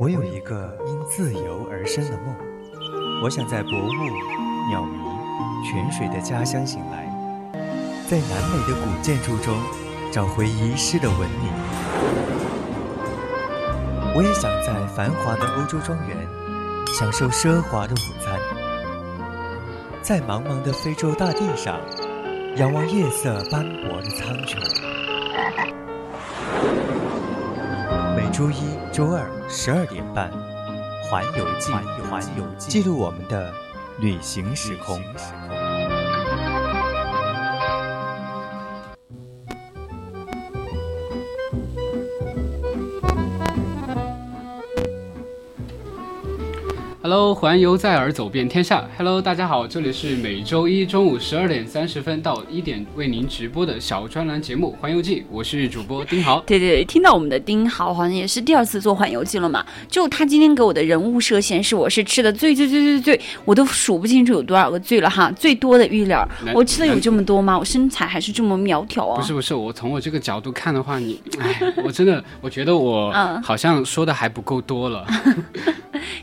我有一个因自由而生的梦，我想在薄雾、鸟鸣、泉水的家乡醒来，在南美的古建筑中找回遗失的文明。我也想在繁华的欧洲庄园享受奢华的午餐，在茫茫的非洲大地上仰望夜色斑驳的苍穹。每周一、周二十二点半，《环游记》环游记记录我们的旅行时空。Hello，环游在耳，走遍天下。Hello，大家好，这里是每周一中午十二点三十分到一点为您直播的小专栏节目《环游记》，我是主播丁豪。对对对，听到我们的丁豪好像也是第二次做环游记了嘛。就他今天给我的人物设限是我是吃的最最最最最，我都数不清楚有多少个最了哈，最多的玉莲儿，我吃的有这么多吗？我身材还是这么苗条啊？不是不是，我从我这个角度看的话，你，哎，我真的，我觉得我 嗯好像说的还不够多了。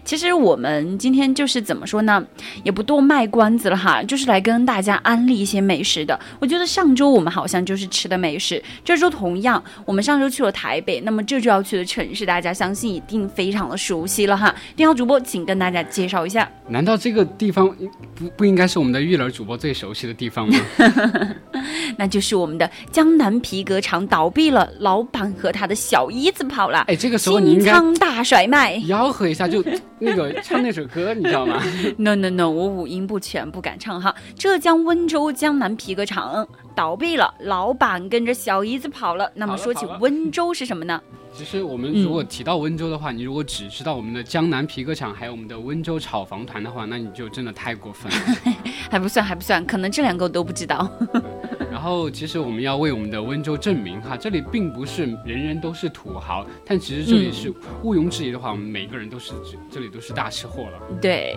其实我们今天就是怎么说呢，也不多卖关子了哈，就是来跟大家安利一些美食的。我觉得上周我们好像就是吃的美食，这周同样，我们上周去了台北，那么这周要去的城市，大家相信一定非常的熟悉了哈。丁浩主播，请跟大家介绍一下。难道这个地方不不应该是我们的玉儿主播最熟悉的地方吗？那就是我们的江南皮革厂倒闭了，老板和他的小姨子跑了，哎，这个时候你应清该仓大甩卖。吆喝一下，就那个唱那首歌，你知道吗？No No No，我五音不全，不敢唱哈。浙江温州江南皮革厂倒闭了，老板跟着小姨子跑了。那么说起温州是什么呢？其实我们如果提到温州的话，你如果只知道我们的江南皮革厂，还有我们的温州炒房团的话，那你就真的太过分了。还不算，还不算，可能这两个我都不知道。然后，其实我们要为我们的温州证明哈，这里并不是人人都是土豪，但其实这里是毋庸置疑的话，我们每个人都是这这里都是大吃货了。对。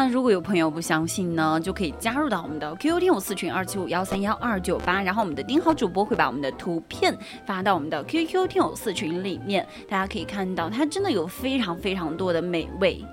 那如果有朋友不相信呢，就可以加入到我们的 QQ 听友四群二七五幺三幺二九八，然后我们的丁好主播会把我们的图片发到我们的 QQ 听友四群里面，大家可以看到它真的有非常非常多的美味。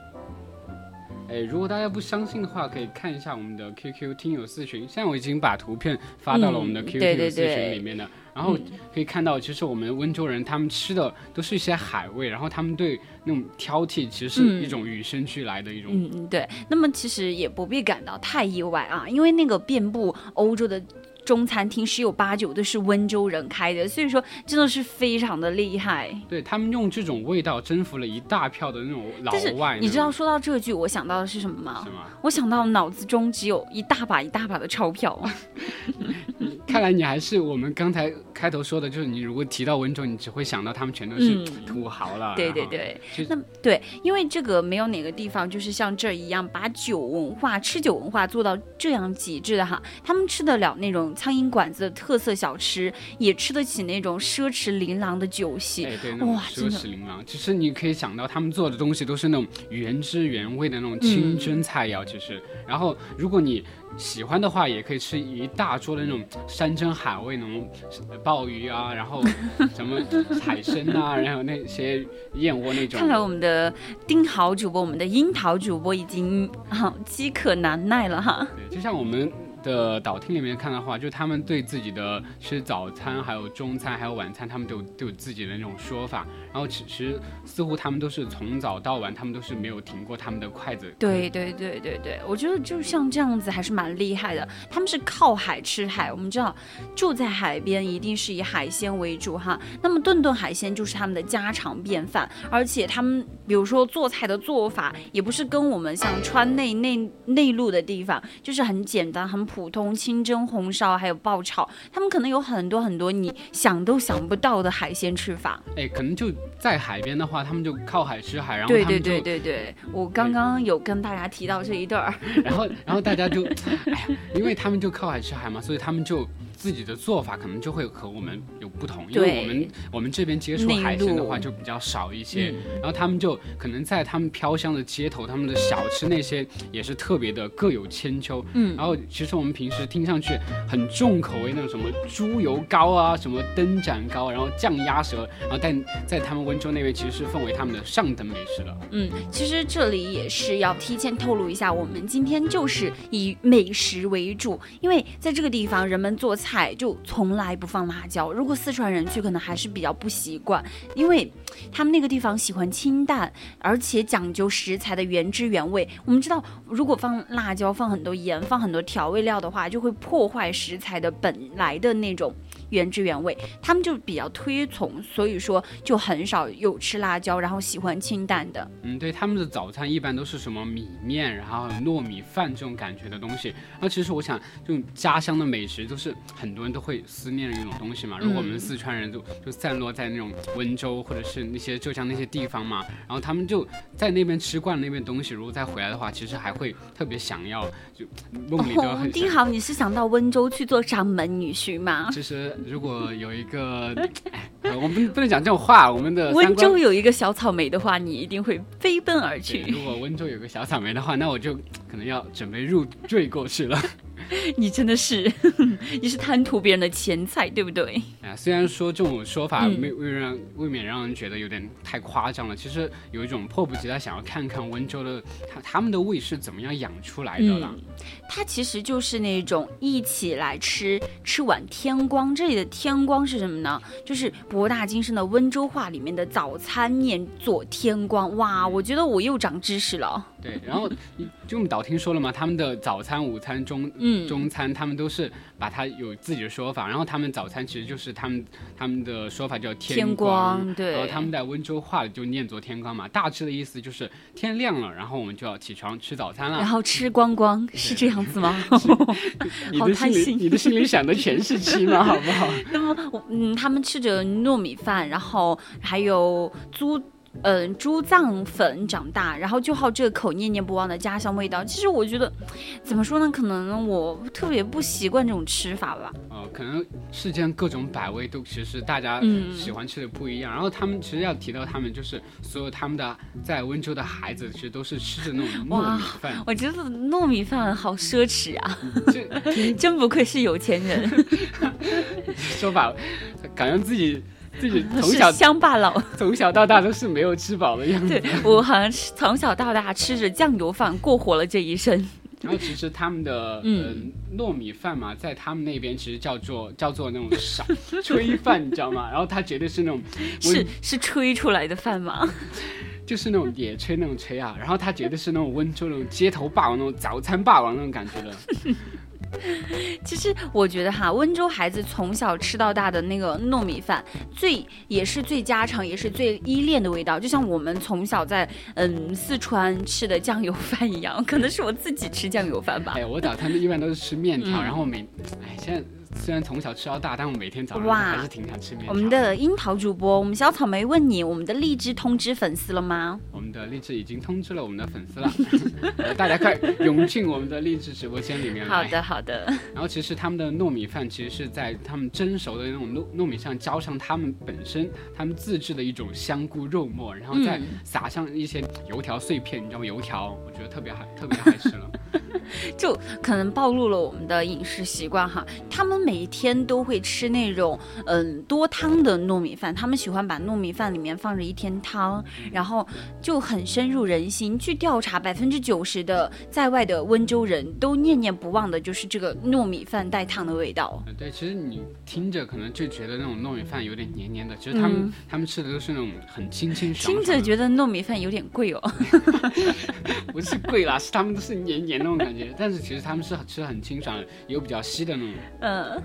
哎，如果大家不相信的话，可以看一下我们的 QQ 听友四群。现在我已经把图片发到了我们的嗯 QQ 对听友四对对群里面的，然后可以看到，其实我们温州人他们吃的都是一些海味，然后他们对那种挑剔其实是嗯一种与生俱来的一种。嗯嗯，对。那么其实也不必感到太意外啊，因为那个遍布欧洲的中餐厅十有八九都是温州人开的，所以说真的是非常的厉害。对他们用这种味道征服了一大票的那种老外。你知道说到这句，我想到的是什么？吗？我想到脑子中只有一大把一大把的钞票。看来你还是我们刚才开头说的，就是你如果提到温州，你只会想到他们全都是嗯土豪了。对，对对，那对，因为这个没有哪个地方就是像这儿一样把酒文化、吃酒文化做到这样极致的哈。他们吃得了那种苍蝇馆子的特色小吃，也吃得起那种奢侈琳琅的酒席。哎，对，那种哇奢侈琳琅。其实你可以想到，他们做的东西都是那种原汁原味的那种清真菜肴，其实。然后，如果你喜欢的话，也可以吃一大桌的那种山珍海味，那种鲍鱼啊，然后什么海参啊，然后那些燕窝那种看。来我们的丁豪主播，我们的樱桃主播已经啊饥渴难耐了哈。对，就像我们的导厅里面看的话，就他们对自己的吃早餐、还有中餐、还有晚餐，他们都有都有自己的那种说法。然后其实似乎他们都是从早到晚，他们都是没有停过他们的筷子。对对对对对，我觉得就像这样子还是蛮厉害的。他们是靠海吃海，我们知道住在海边一定是以海鲜为主哈。那么顿顿海鲜就是他们的家常便饭，而且他们比如说做菜的做法也不是跟我们像川内内内陆的地方，就是很简单很普普通，清蒸、红烧还有爆炒，他们可能有很多很多你想都想不到的海鲜吃法。哎，可能就在海边的话，他们就靠海吃海，然后对对他们就，对对对，我刚刚有跟大家提到这一段儿。然后然后大家就，哎呀，因为他们就靠海吃海嘛，所以他们就自己的做法可能就会和我们有不同，因为我们我们这边接触海鲜的话就比较少一些，嗯然后他们就可能在他们飘香的街头，他们的小吃那些也是特别的各有千秋。嗯然后其实我们平时听上去很重口味那种什么猪油糕啊，什么灯盏糕，然后酱鸭舌，然后但在他们温州那边其实是奉为他们的上等美食了。嗯，其实这里也是要提前透露一下，我们今天就是以美食为主，因为在这个地方人们做菜就从来不放辣椒。如果四川人去，可能还是比较不习惯，因为他们那个地方喜欢清淡，而且讲究食材的原汁原味。我们知道，如果放辣椒、放很多盐、放很多调味料的话，就会破坏食材的本来的那种原汁原味。他们就比较推崇，所以说就很少有吃辣椒，然后喜欢清淡的。嗯，对，他们的早餐一般都是什么米面，然后糯米饭这种感觉的东西。然后其实我想，这种家乡的美食都是很多人都会思念的一种东西嘛。如果我们四川人就就散落在那种温州或者是那些浙江那些地方嘛，然后他们就在那边吃惯了那边东西，如果再回来的话，其实还会特别想要，就梦里都。丁豪，你是想到温州去做掌门女婿吗？其实如果有一个，我们不能讲这种话，我们的温州有一个小草莓的话，你一定会飞奔而，去。如果温州有个小草莓的话，那我就可能要准备入赘过去了。你真的是，你是贪图别人的钱财，对不对？啊，虽然说这种说法嗯未未让未免让人觉得有点太夸张了，其实有一种迫不及待想要看看温州的他他们的胃是怎么样养出来的了。嗯，它其实就是那种一起来吃吃碗天光。这里的天光是什么呢？就是博大精深的温州话里面的早餐念做天光。哇，我觉得我又长知识了。对，然后就我们导听说了嘛，他们的早餐、午餐、中嗯中餐，他们都是把它有自己的说法。然后他们早餐其实就是他们他们的说法叫天光，光对然后他们在温州话里就念作天光嘛，大致的意思就是天亮了，然后我们就要起床吃早餐了。然后吃光光是这样子吗？好贪心里你的心里想的全是吃嘛，好不好？那么，嗯，他们吃着糯米饭，然后还有猪。嗯，猪脏粉长大，然后就好这口念念不忘的家乡味道。其实我觉得，怎么说呢？可能我特别不习惯这种吃法吧。呃，可能世间各种百味都其实大家嗯喜欢吃的不一样。然后他们其实要提到他们，就是所有他们的在温州的孩子，其实都是吃着那种糯米饭。我觉得糯米饭好奢侈啊，这 真不愧是有钱人，说法，感觉自己自己 从是小乡巴佬。从小到大都是没有吃饱的样子。对我好像是从小到大吃着酱油饭过活了这一生。然后其实他们的嗯呃糯米饭嘛，在他们那边其实叫做叫做那种少炊饭，你知道吗？然后它绝对是那种是是吹出来的饭吗？就是那种野炊那种炊啊，然后它绝对是那种温州那种街头霸王那种早餐霸王那种感觉的。其实我觉得哈，温州孩子从小吃到大的那个糯米饭，最也是最家常，也是最依恋的味道，就像我们从小在嗯四川吃的酱油饭一样。可能是我自己吃酱油饭吧哎。呀，我早餐一般都是吃面条，嗯然后每哎现在虽然从小吃到大，但我每天早上还是挺想吃面条。我们的樱桃主播，我们小草莓问你，我们的荔枝通知粉丝了吗？我们的荔枝已经通知了我们的粉丝了，呃大家快涌进我们的荔枝直播间里面来。好的，好的。然后其实他们的糯米饭其实是在他们蒸熟的那种糯糯米上浇上他们本身他们自制的一种香菇肉末，然后再嗯撒上一些油条碎片，你知道吗？油条我觉得特别好，特别爱吃了。就可能暴露了我们的饮食习惯哈。他们每一天都会吃那种嗯多汤的糯米饭，他们喜欢把糯米饭里面放着一天汤，然后就很深入人心。据调查，百分之九十的在外的温州人都念念不忘的就是这个糯米饭带汤的味道。呃对，其实你听着可能就觉得那种糯米饭有点黏黏的，其实他们、嗯他们吃的都是那种很清清爽爽。听着觉得糯米饭有点贵哦。不是贵啦，是他们都是黏黏那种感觉，但是其实他们是吃的很清爽，有比较稀的那种。嗯，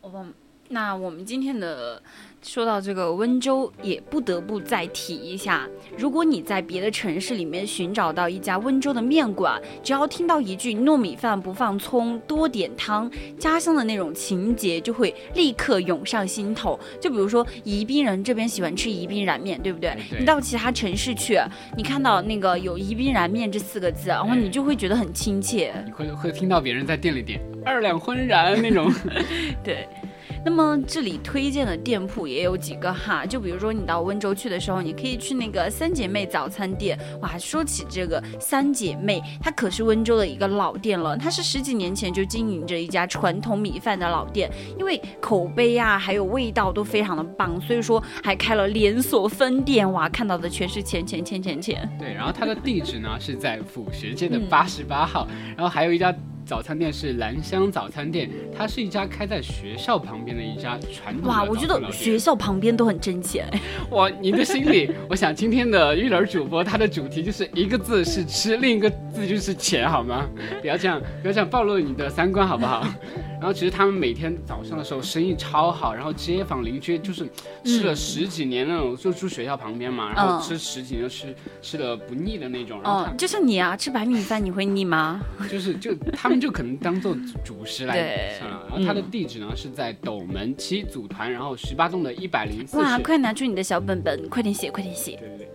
我把那我们今天的说到这个温州，也不得不再提一下，如果你在别的城市里面寻找到一家温州的面馆，只要听到一句糯米饭不放葱，多点汤，家乡的那种情节就会立刻涌上心头。就比如说宜宾人这边喜欢吃宜宾燃面，对不对？你到其他城市去，你看到那个有宜宾燃面这四个字，然后你就会觉得很亲切。你会会听到别人在店里点二两荤燃那种。对，那么这里推荐的店铺也有几个哈，就比如说你到温州去的时候，你可以去那个三姐妹早餐店。哇，说起这个三姐妹，它可是温州的一个老店了，它是十几年前就经营着一家传统米饭的老店，因为口碑啊还有味道都非常的棒，所以说还开了连锁分店。哇，看到的全是钱钱钱钱钱。对，然后它的地址呢是在府学街的嗯八十八号，然后还有一家早餐店是兰香早餐店，它是一家开在学校旁边的一家传统哇，我觉得学校旁边都很挣钱。哇，你的心里，我想今天的育儿主播他的主题就是一个字是吃，另一个字就是钱，好吗？不要这样，不要这样暴露你的三观，好不好？然后其实他们每天早上的时候生意超好，然后街坊邻居就是吃了十几年那种，就住学校旁边嘛，然后嗯吃十几年吃吃的不腻的那种，然后哦，就像你啊，吃白米饭你会腻吗？就是就他们就可能当做主食来对算了。然后他的嗯地址呢是在斗门七组团，然后十八栋的一百零四哇，快拿出你的小本本，快点写，快点写。对对对。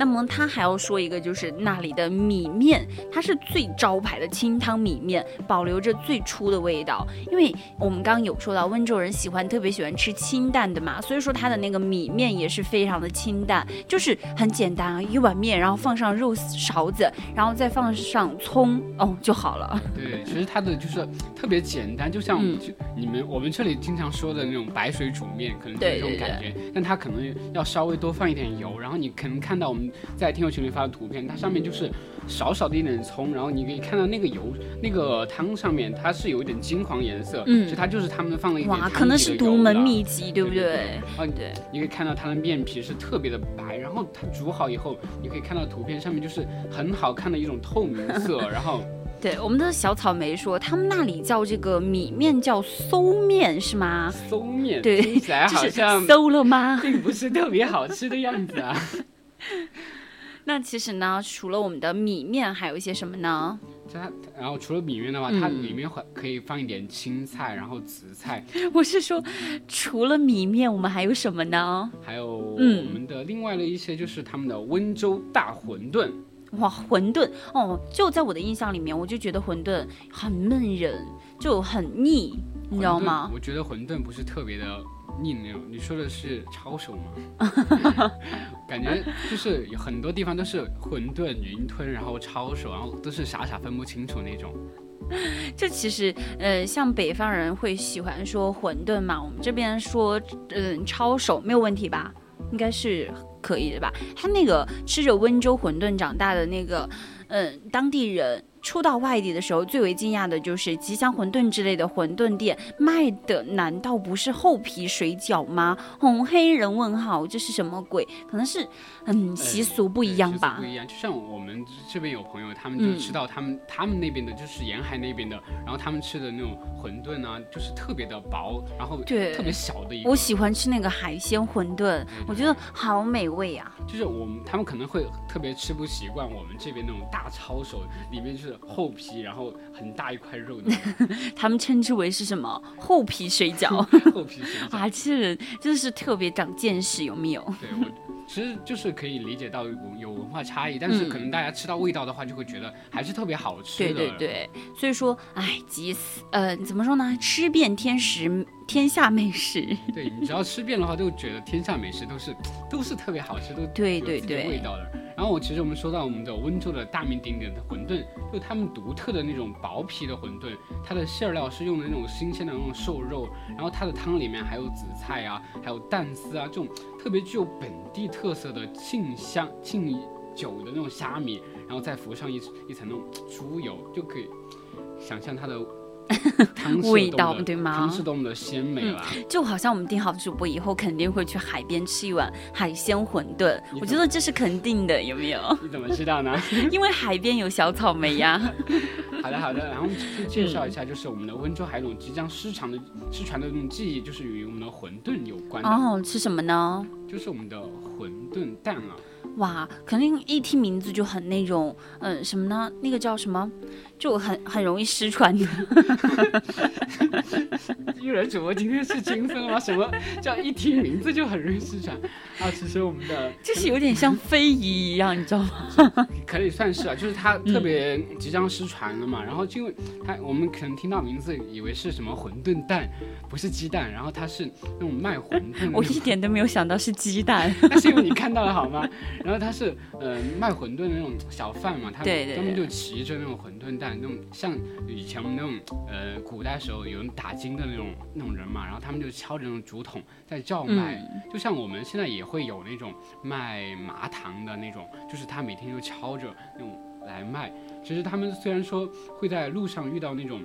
那么他还要说一个，就是那里的米面，它是最招牌的清汤米面，保留着最初的味道。因为我们刚刚有说到，温州人喜欢特别喜欢吃清淡的嘛，所以说它的那个米面也是非常的清淡，就是很简单啊，一碗面，然后放上肉勺子，然后再放上葱，哦就好了。对，其实它的就是特别简单，就像嗯就你们、我们这里经常说的那种白水煮面，可能就是这种对对感觉，但它可能要稍微多放一点油，然后你可能看到我们在听友群里发的图片，它上面就是少少的一点葱，然后你可以看到那个油那个汤上面它是有一点金黄颜色，嗯其实它就是他们放了一点哇，可能是独门秘籍，对不对对对？你可以看到它的面皮是特别的白，然后它煮好以后，你可以看到图片上面就是很好看的一种透明色，然后对，我们的小草莓说，他们那里叫这个米面叫馊面是吗？馊面对听起来就是好像馊了吗？并不是特别好吃的样子啊。那其实呢，除了我们的米面，还有一些什么呢？它然后除了米面的话，嗯它里面会可以放一点青菜，然后紫菜，我是说，除了米面，我们还有什么呢？还有我嗯们的另外的一些就是他们的温州大馄饨。哇，馄饨哦，就在我的印象里面，我就觉得馄饨很闷人，就很腻，你知道吗？我觉得馄饨不是特别的腻那种。你说的是抄手吗？感觉就是有很多地方都是馄饨、云吞，然后抄手，然后都是傻傻分不清楚那种。这其实，呃，像北方人会喜欢说馄饨嘛，我们这边说，嗯，抄手没有问题吧？应该是可以的吧？他那个吃着温州馄饨长大的那个，嗯，当地人。初到外地的时候，最为惊讶的就是吉祥馄饨之类的馄饨店卖的，难道不是厚皮水饺吗？红黑人问号，这是什么鬼？可能是，嗯，习俗不一样吧不。一样。就像我们这边有朋友，他们就嗯吃到他们、他们那边的，就是沿海那边的，然后他们吃的那种馄饨啊，就是特别的薄，然后对特别小的一个。我喜欢吃那个海鲜馄饨，我觉得好美味啊！就是我们他们可能会特别吃不习惯我们这边那种大抄手，里面就是厚皮，然后很大一块肉的 他们称之为是什么厚皮水饺厚皮水饺。啊？这人真的是特别长见识，有没有？对我其实就是可以理解到有有文化差异，但是嗯可能大家吃到味道的话，就会觉得还是特别好吃对的。对对，所以说，哎，急死，呃，怎么说呢？吃遍天食，天下美食。对你只要吃遍的话，就觉得天下美食都是都是特别好吃，都对对对味道的。然后我其实我们说到我们的温州的大名鼎鼎的馄饨，就他们独特的那种薄皮的馄饨，它的馅儿料是用的那种新鲜的那种瘦肉，然后它的汤里面还有紫菜啊，还有蛋丝啊，这种特别具有本地特色的沁香沁酒的那种虾米，然后再浮上一一层那种猪油，就可以想象它的 味道对吗汤是多么的鲜美啦！就好像我们定好主播以后，肯定会去海边吃一碗海鲜馄饨，我觉得这是肯定的，有没有？你怎么知道呢？因为海边有小草莓呀。好的 好的，然后去介绍一下，就是我们的温州还有一种即将失传的失传的那种技艺，就是与我们的馄饨有关的，哦，吃什么呢？就是我们的馄饨蛋啊。哇，肯定一听名字就很那种，嗯，什么呢？那个叫什么？就很很容易失传的。育人主播今天是精分吗？什么叫一听名字就很容易失传啊？其实我们的 就是有点像非遗一样，你知道吗？可以算是啊，就是它特别即将失传了嘛。然后就它我们可能听到名字以为是什么馄饨蛋，不是鸡蛋，然后它是那种卖馄饨的。我一点都没有想到是鸡蛋。那是因为你看到了好吗？然后它是呃卖馄饨的那种小贩嘛，他对对们他们就骑着那种馄饨蛋，那种像以前我们那种呃古代时候有人打金的那种那种人嘛，然后他们就敲着那种竹筒在叫卖，嗯就像我们现在也会有那种卖麻糖的那种，就是他每天就敲着那种来卖。其实他们虽然说会在路上遇到那种。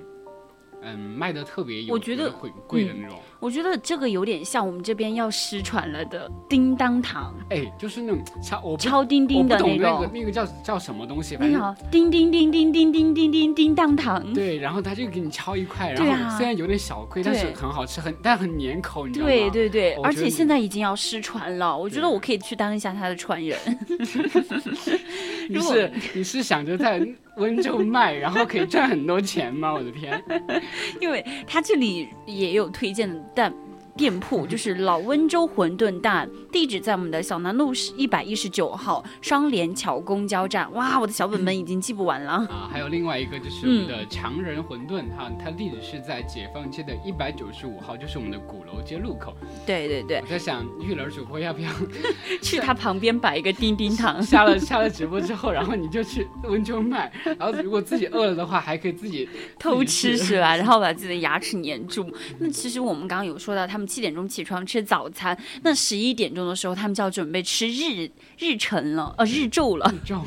嗯，卖的特别有，我觉得很贵的那种，我觉得这个有点像我们这边要失传了的叮当糖，哎，就是那种敲，敲叮叮的那个。那个叫叫什么东西，哎反正，叮叮叮叮叮叮叮叮叮当糖。对，然后他就给你敲一块，然后虽然有点小亏，但是很好吃，很但很粘口，你知道吗？对对对，而且现在已经要失传了，我觉得我可以去当一下他的传人。你是你是想着在温州卖，然后可以赚很多钱吗？我的天！因为他这里也有推荐的蛋店铺，就是老温州馄饨蛋，地址在我们的小南路一百一十九号双联桥公交站。哇，我的小本本已经记不完了。啊，还有另外一个就是我们的强人馄饨，哈、它地址是在解放街的一百九十五号，就是我们的鼓楼街路口。对对对我，在想，玉儿主播要不要 去他旁边摆一个叮叮糖。下了下了直播之后，然后你就去温州卖，然后如果自己饿了的话，还可以自己偷吃是吧？然后把自己的牙齿粘住。那其实我们刚刚有说到，他们七点钟起床吃早餐，那十一点钟的时候，他们就要准备吃日日晨了，呃，日昼了。日昼，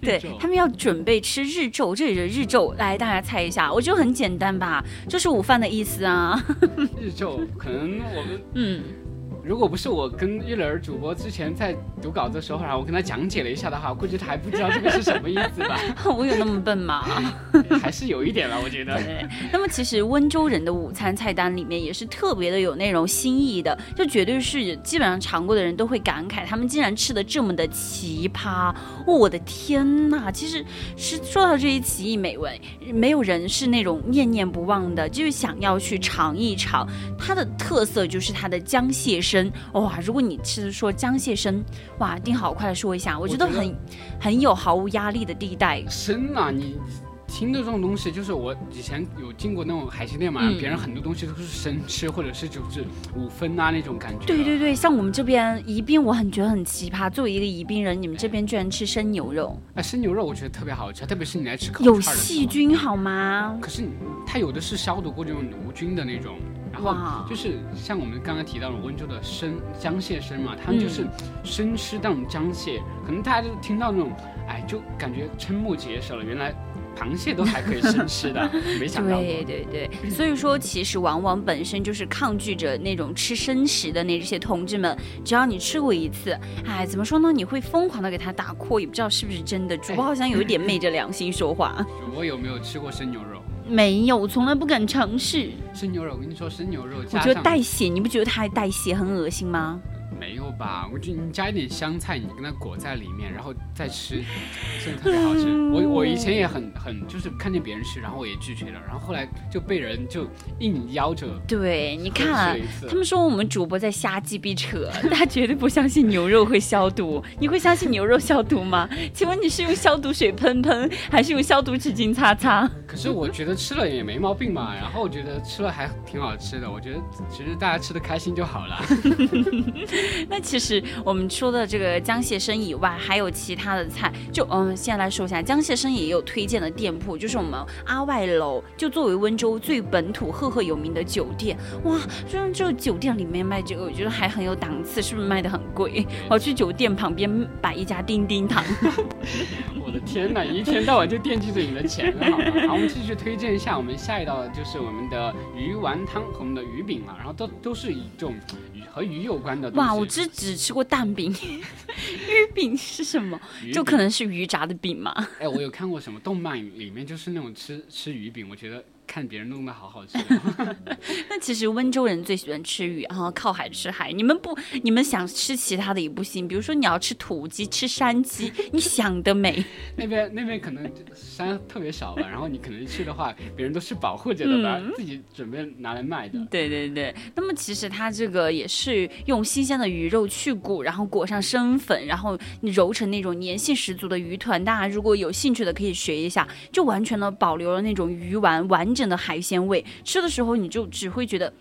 对昼他们要准备吃日昼，这里的日昼，来大家猜一下，我觉得很简单吧，就是午饭的意思啊。日昼可能我们嗯，如果不是我跟玉儿主播之前在读稿子的时候，然后我跟他讲解了一下的话，估计他还不知道这个是什么意思吧？我有那么笨吗？还是有一点了，我觉得。对，那么其实温州人的午餐菜单里面也是特别的有那种新意的，就绝对是基本上尝过的人都会感慨，他们竟然吃的这么的奇葩，哦我的天呐！其实是说到这些奇异美味，没有人是那种念念不忘的，就是想要去尝一尝。它的特色就是它的江蟹参，哇！如果你吃说江蟹生，哇，定好快来说一下，我觉得很很有毫无压力的地带。生啊，你听的这种东西，就是我以前有进过那种海鲜店嘛，嗯别人很多东西都是生吃，或者是就是五分啊那种感觉。对对对，像我们这边宜宾，我很觉得很奇葩。作为一个宜宾人，你们这边居然吃生牛肉，哎，生牛肉我觉得特别好吃，特别是你来吃烤有串儿的时候细。菌好吗？可是它有的是消毒过这种无菌的那种，然后哇就是像我们刚刚提到的温州的生江蟹生嘛，他们就是嗯生吃那种江蟹，可能大家就听到那种，哎，就感觉瞠目结舌了，原来螃蟹都还可以生吃的，没想到。对对对，所以说其实往往本身就是抗拒着那种吃生食的那些同志们，只要你吃过一次，哎，怎么说呢？你会疯狂的给他打 call，也不知道是不是真的。主播好像有一点昧着良心说话，主播有没有吃过生牛肉？没有，我从来不敢尝试。生牛肉，我跟你说，生牛肉我觉得带血，你不觉得它还带血很恶心吗？没有吧？我觉得你加一点香菜，你跟它裹在里面，然后再吃，真的特别好吃。我 我以前也很很就是看见别人吃，然后我也拒绝了，然后后来就被人就硬邀着对，你看他们说我们主播在瞎鸡逼扯，他绝对不相信牛肉会消毒。你会相信牛肉消毒吗？请问你是用消毒水喷喷，还是用消毒纸巾擦擦？可是我觉得吃了也没毛病嘛，然后我觉得吃了还挺好吃的，我觉得其实大家吃的开心就好了。那其实我们说的这个江蟹生以外，还有其他的菜。就嗯，先来说一下，江蟹生也有推荐的店铺，就是我们阿外楼，就作为温州最本土、赫赫有名的酒店。哇，虽然这个酒店里面卖这个，我觉得还很有档次，是不是卖的很贵？我去酒店旁边摆一家叮叮堂。我我的天呐，一天到晚就惦记着你的钱了，好吗？好，我们继续推荐一下我们下一道，就是我们的鱼丸汤和我们的鱼饼了，然后都都是以这种鱼和鱼有关的东西。哇，我只只吃过蛋饼，鱼饼是什么？就可能是鱼炸的饼嘛。哎，我有看过什么动漫里面就是那种吃吃鱼饼，我觉得看别人弄得好好吃哦。那其实温州人最喜欢吃鱼，然后靠海吃海。你们不，你们想吃其他的也不行，比如说你要吃土鸡、吃山鸡，你想得美。那边那边可能山特别少吧，然后你可能去的话，别人都是保护着的吧，嗯自己准备拿来卖的。对对对，那么其实它这个也是用新鲜的鱼肉去骨，然后裹上生粉，然后你揉成那种粘性十足的鱼团。大家如果有兴趣的可以学一下，就完全的保留了那种鱼丸完整的海鲜味，吃的时候你就只会觉得。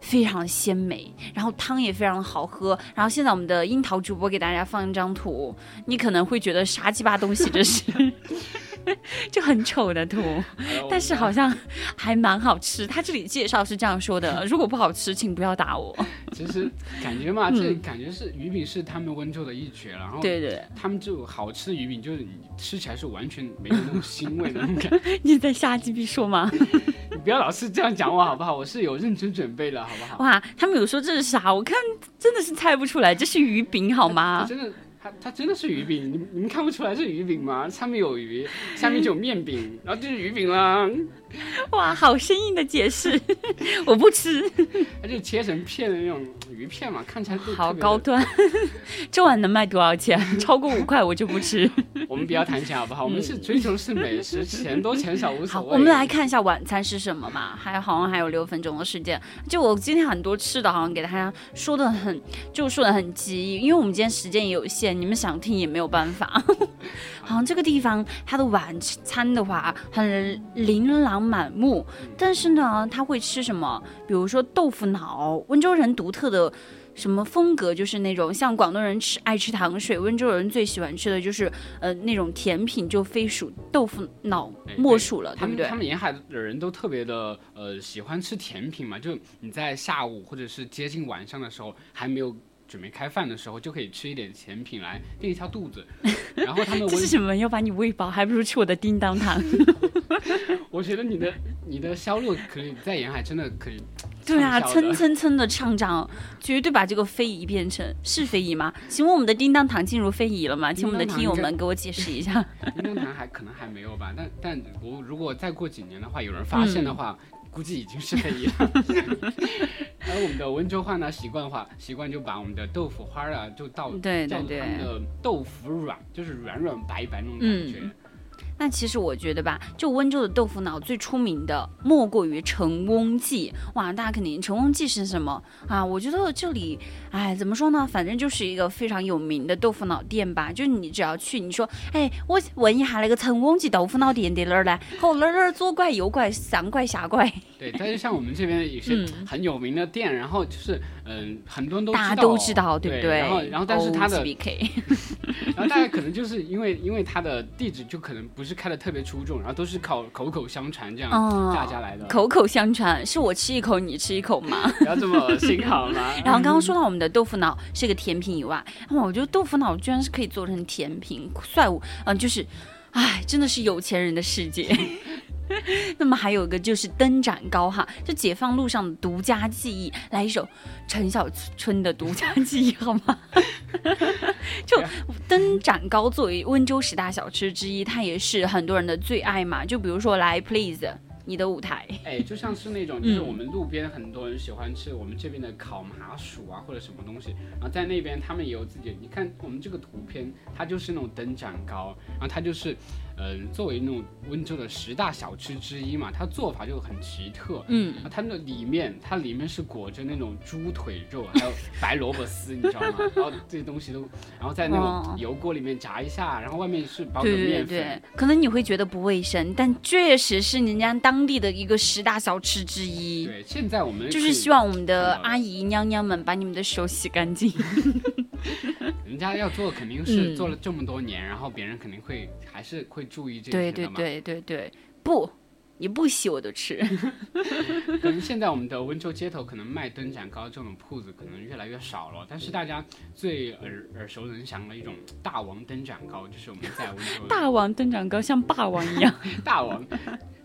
非常鲜美，然后汤也非常好喝。然后现在我们的樱桃主播给大家放一张图，你可能会觉得啥鸡巴东西这是，就很丑的图。但是好像还蛮好吃。他这里介绍是这样说的：如果不好吃，请不要打我。其实感觉嘛，这感觉是鱼饼是他们温州的一绝。然后嗯对对，他们这种好吃的鱼饼，就是你吃起来是完全没有那种腥味的那种感觉。你在瞎鸡逼说吗？你不要老是这样讲我好不好？我是有认真准备了，好不好？哇，他们有说这是啥？我看真的是猜不出来，这是鱼饼好吗？真的，它它真的是鱼饼，你们你们看不出来是鱼饼吗？上面有鱼，下面就有面饼，然后就是鱼饼啦。哇，好生硬的解释，我不吃，它就切成片的那种鱼片嘛，看起来就好高端。这碗能卖多少钱？超过五块我就不吃。我们不要谈钱好不好？我们是追求是美食，钱多钱少无所好，谓。我们来看一下晚餐是什么嘛？还好像还有六分钟的时间。就我今天很多吃的，好像给大家说的很，就说的很急，因为我们今天时间也有限，你们想听也没有办法。好像这个地方它的晚餐的话很琳琅满目，但是呢，他会吃什么？比如说豆腐脑，温州人独特的。什么风格？就是那种像广东人吃爱吃糖水，温州人最喜欢吃的就是呃那种甜品，就非属豆腐脑哎莫属了，他们对不对？他们沿海的人都特别的呃喜欢吃甜品嘛，就你在下午或者是接近晚上的时候还没有准备开饭的时候，就可以吃一点甜品来垫一下肚子。然后他们温，这是什么？要把你喂饱，还不如吃我的叮当糖。我觉得你的你的销路可以在沿海真的可以对啊，蹭蹭蹭的上涨，绝对把这个非遗变成是非遗吗？请问我们的叮当糖进入非遗了吗？请我们的听友们给我解释一下。叮当糖还可能还没有吧，但但我如果再过几年的话，有人发现的话，嗯估计已经是非遗了。而我们的温州话呢，习惯话习惯就把我们的豆腐花啊，就倒对对叫对他们的豆腐软，就是软软白白那种嗯感觉。那其实我觉得吧，就温州的豆腐脑最出名的莫过于陈翁记。哇，大家肯定陈翁记是什么啊？我觉得这里，哎，怎么说呢？反正就是一个非常有名的豆腐脑店吧。就你只要去，你说，哎，我问一下那个陈翁记豆腐脑店在哪儿呢？后，哪儿哪儿左拐右拐，上拐下拐，对，但是像我们这边有些嗯很有名的店，然后就是嗯，很多人都大家都知道，对不对？然后然后但是它的 然后大家可能就是因为因为它的地址就可能不是开的特别出众，然后都是靠口口相传这样嗯大家来的。口口相传，是我吃一口你吃一口吗？不要这么恶心好吗？然后刚刚说到我们的豆腐脑是个甜品以外，那么我觉得豆腐脑居然是可以做成甜品，帅我，嗯、就是，唉，真的是有钱人的世界。那么还有一个就是灯盏糕哈，就解放路上的独家记忆，来一首陈小春的独家记忆好吗？就灯盏糕作为温州十大小吃之一，它也是很多人的最爱嘛。就比如说来 Please 你的舞台，哎，就像是那种，就是我们路边很多人喜欢吃我们这边的烤麻薯啊，或者什么东西，然后在那边他们也有自己。你看我们这个图片，它就是那种灯盏糕，然后它就是，呃，作为那种温州的十大小吃之一嘛，它做法就很奇特。嗯，啊，它那里面，它里面是裹着那种猪腿肉，还有白萝卜丝，你知道吗？然后这些东西都，然后在那哦种油锅里面炸一下，然后外面是包着对对面粉。对，可能你会觉得不卫生，但确实是人家当地的一个十大小吃之一。对，现在我们就是希望我们的阿姨娘娘们把你们的手洗干净。人家要做肯定是嗯做了这么多年，然后别人肯定会还是会注意这对对些的嘛。对对对，不，你不洗我都吃。可能现在我们的温州街头可能卖灯盏糕这种铺子可能越来越少了，但是大家最耳耳熟能详的一种大王灯盏糕，就是我们在温州大王灯盏糕像霸王一样。大王，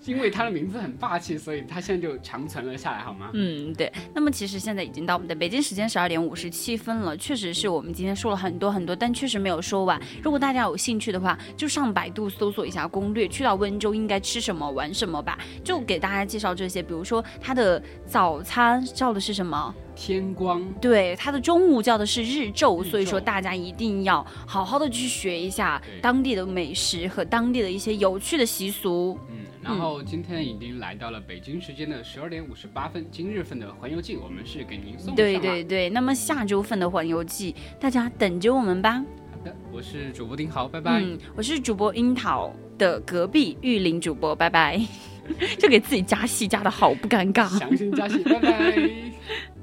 因为它的名字很霸气，所以它现在就长存了下来，好吗？嗯，对。那么其实现在已经到我们的北京时间十二点五十七分了，确实是我们今天说了很多很多，但确实没有说完。如果大家有兴趣的话，就上百度搜索一下攻略，去到温州应该吃什么玩什么吧。就给大家介绍这些，比如说它的早餐叫的是什么？天光，对，它的中午叫的是日昼，日所以说大家一定要好好的去学一下当地的美食和当地的一些有趣的习俗。嗯，然后今天已经来到了北京时间的十二点五十八分，今日份的环游记我们是给您送上对。对对，那么下周份的环游记，大家等着我们吧。好的，我是主播丁豪，拜拜。嗯，我是主播樱桃的隔壁玉林主播，拜拜。就给自己加戏加的好不尴尬。强行加戏，拜拜。